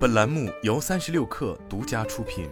本栏目由三十六氪独家出品。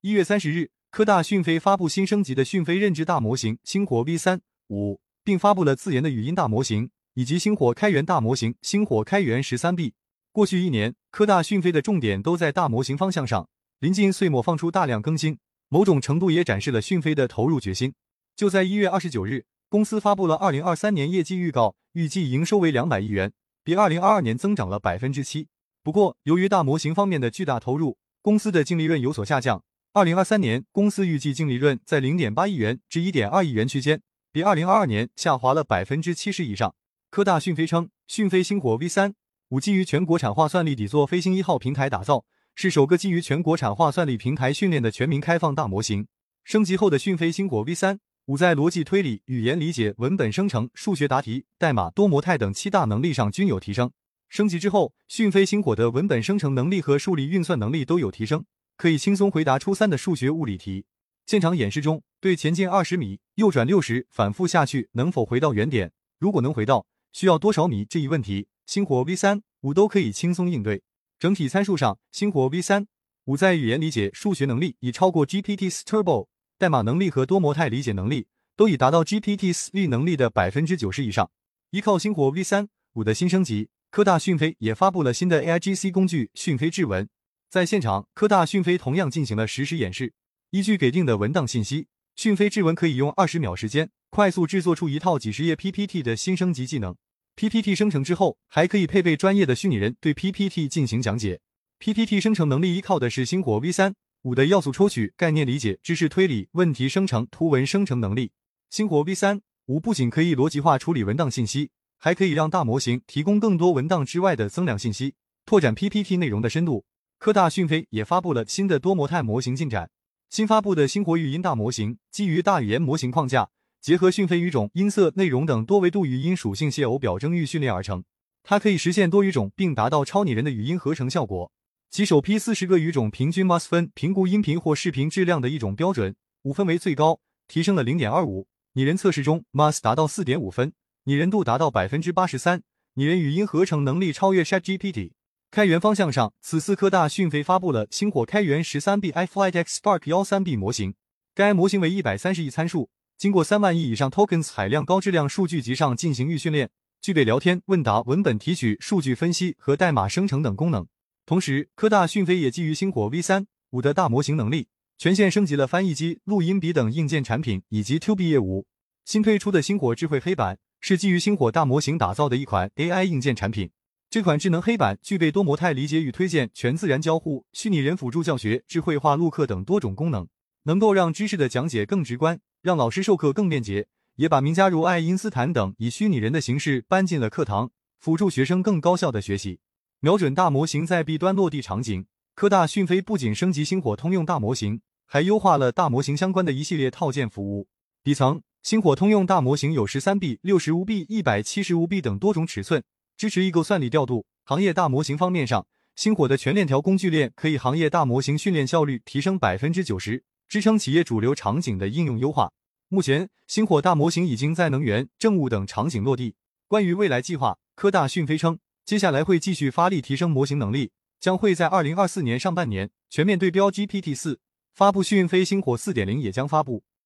一月三十日，科大讯飞发布新升级的讯飞认知大模型星火 V 三五，并发布了自研的语音大模型以及星火开源大模型星火开源十三 B。过去一年，科大讯飞的重点都在大模型方向上，临近岁末放出大量更新，某种程度也展示了讯飞的投入决心。就在一月二十九日。公司发布了二零二三年业绩预告，预计营收为两百亿元，比二零二二年增长了百分之七。不过，由于大模型方面的巨大投入，公司的净利润有所下降。二零二三年，公司预计净利润在零点八亿元至一点二亿元区间，比二零二二年下滑了百分之七十以上。科大讯飞称，讯飞星火 V 三五基于全国产化算力底座飞星一号平台打造，是首个基于全国产化算力平台训练的全民开放大模型。升级后的讯飞星火 V 三。五在逻辑推理、语言理解、文本生成、数学答题、代码、多模态等七大能力上均有提升。升级之后，讯飞星火的文本生成能力和数理运算能力都有提升，可以轻松回答初三的数学物理题。现场演示中，对前进二十米、右转六十、反复下去能否回到原点，如果能回到，需要多少米这一问题，星火 V 三五都可以轻松应对。整体参数上，星火 V 三五在语言理解、数学能力已超过 GPT Turbo。代码能力和多模态理解能力都已达到 GPT-4 能力的百分之九十以上。依靠星火 V 三五的新升级，科大讯飞也发布了新的 AIGC 工具讯飞智文。在现场，科大讯飞同样进行了实时演示。依据给定的文档信息，讯飞智文可以用二十秒时间快速制作出一套几十页 PPT 的新升级技能。PPT 生成之后，还可以配备专业的虚拟人对 PPT 进行讲解。PPT 生成能力依靠的是星火 V 三。五的要素抽取、概念理解、知识推理、问题生成、图文生成能力。星火 V 三五不仅可以逻辑化处理文档信息，还可以让大模型提供更多文档之外的增量信息，拓展 PPT 内容的深度。科大讯飞也发布了新的多模态模型进展。新发布的星火语音大模型基于大语言模型框架，结合讯飞语种、音色、内容等多维度语音属性谢偶表征域训练而成。它可以实现多语种，并达到超拟人的语音合成效果。其首批四十个语种平均 MUS 分评估音频或视频质量的一种标准，五分为最高，提升了零点二五。拟人测试中，MUS 达到四点五分，拟人度达到百分之八十三，拟人语音合成能力超越 ChatGPT。开源方向上，此次科大讯飞发布了星火开源十三 B iFlytex Spark 幺三 B 模型，该模型为一百三十亿参数，经过三万亿以上 tokens 海量高质量数据集上进行预训练，具备聊天、问答、文本提取、数据分析和代码生成等功能。同时，科大讯飞也基于星火 V 三五的大模型能力，全线升级了翻译机、录音笔等硬件产品以及 To B 业务。新推出的星火智慧黑板是基于星火大模型打造的一款 AI 硬件产品。这款智能黑板具备多模态理解与推荐、全自然交互、虚拟人辅助教学、智慧化录课等多种功能，能够让知识的讲解更直观，让老师授课更便捷。也把名家如爱因斯坦等以虚拟人的形式搬进了课堂，辅助学生更高效的学习。瞄准大模型在 B 端落地场景，科大讯飞不仅升级星火通用大模型，还优化了大模型相关的一系列套件服务。底层星火通用大模型有十三 B、六十五 B、一百七十五 B 等多种尺寸，支持异构算力调度。行业大模型方面上，星火的全链条工具链可以行业大模型训练效率提升百分之九十，支撑企业主流场景的应用优化。目前，星火大模型已经在能源、政务等场景落地。关于未来计划，科大讯飞称。接下来会继续发力提升模型能力，将会在二零二四年上半年全面对标 GPT 四，发布讯飞星火四点零也将发布。